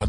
de